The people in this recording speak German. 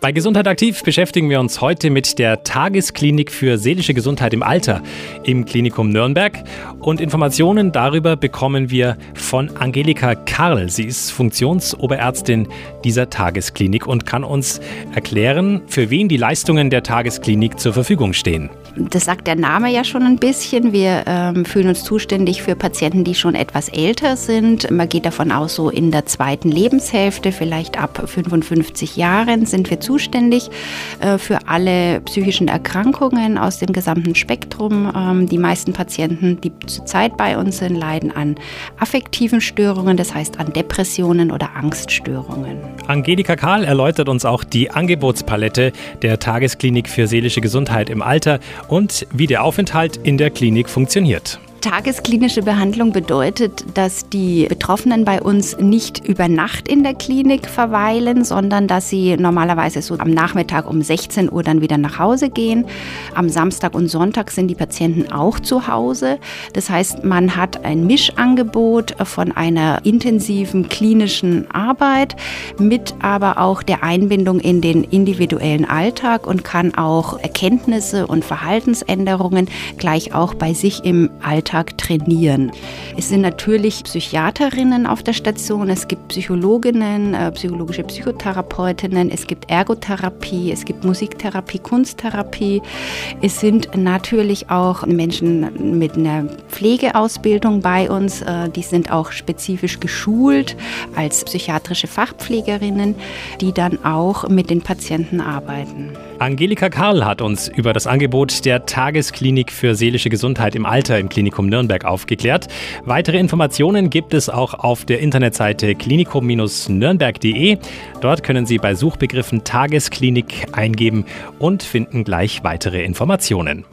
Bei Gesundheit aktiv beschäftigen wir uns heute mit der Tagesklinik für seelische Gesundheit im Alter im Klinikum Nürnberg und Informationen darüber bekommen wir von Angelika Karl. Sie ist Funktionsoberärztin dieser Tagesklinik und kann uns erklären, für wen die Leistungen der Tagesklinik zur Verfügung stehen. Das sagt der Name ja schon ein bisschen. Wir ähm, fühlen uns zuständig für Patienten, die schon etwas älter sind. Man geht davon aus, so in der zweiten Lebenshälfte, vielleicht ab 55 Jahren, sind wir zuständig äh, für alle psychischen Erkrankungen aus dem gesamten Spektrum. Ähm, die meisten Patienten, die zurzeit bei uns sind, leiden an affektiven Störungen, das heißt an Depressionen oder Angststörungen. Angelika Karl erläutert uns auch die Angebotspalette der Tagesklinik für seelische Gesundheit im Alter und wie der Aufenthalt in der Klinik funktioniert. Tagesklinische Behandlung bedeutet, dass die Betroffenen bei uns nicht über Nacht in der Klinik verweilen, sondern dass sie normalerweise so am Nachmittag um 16 Uhr dann wieder nach Hause gehen. Am Samstag und Sonntag sind die Patienten auch zu Hause. Das heißt, man hat ein Mischangebot von einer intensiven klinischen Arbeit mit aber auch der Einbindung in den individuellen Alltag und kann auch Erkenntnisse und Verhaltensänderungen gleich auch bei sich im Alltag Alltag trainieren. Es sind natürlich Psychiaterinnen auf der Station, es gibt Psychologinnen, äh, psychologische Psychotherapeutinnen, es gibt Ergotherapie, es gibt Musiktherapie, Kunsttherapie. Es sind natürlich auch Menschen mit einer Pflegeausbildung bei uns, äh, die sind auch spezifisch geschult als psychiatrische Fachpflegerinnen, die dann auch mit den Patienten arbeiten. Angelika Karl hat uns über das Angebot der Tagesklinik für seelische Gesundheit im Alter im Klinikum Nürnberg aufgeklärt. Weitere Informationen gibt es auch auf der Internetseite klinikum-nürnberg.de. Dort können Sie bei Suchbegriffen Tagesklinik eingeben und finden gleich weitere Informationen.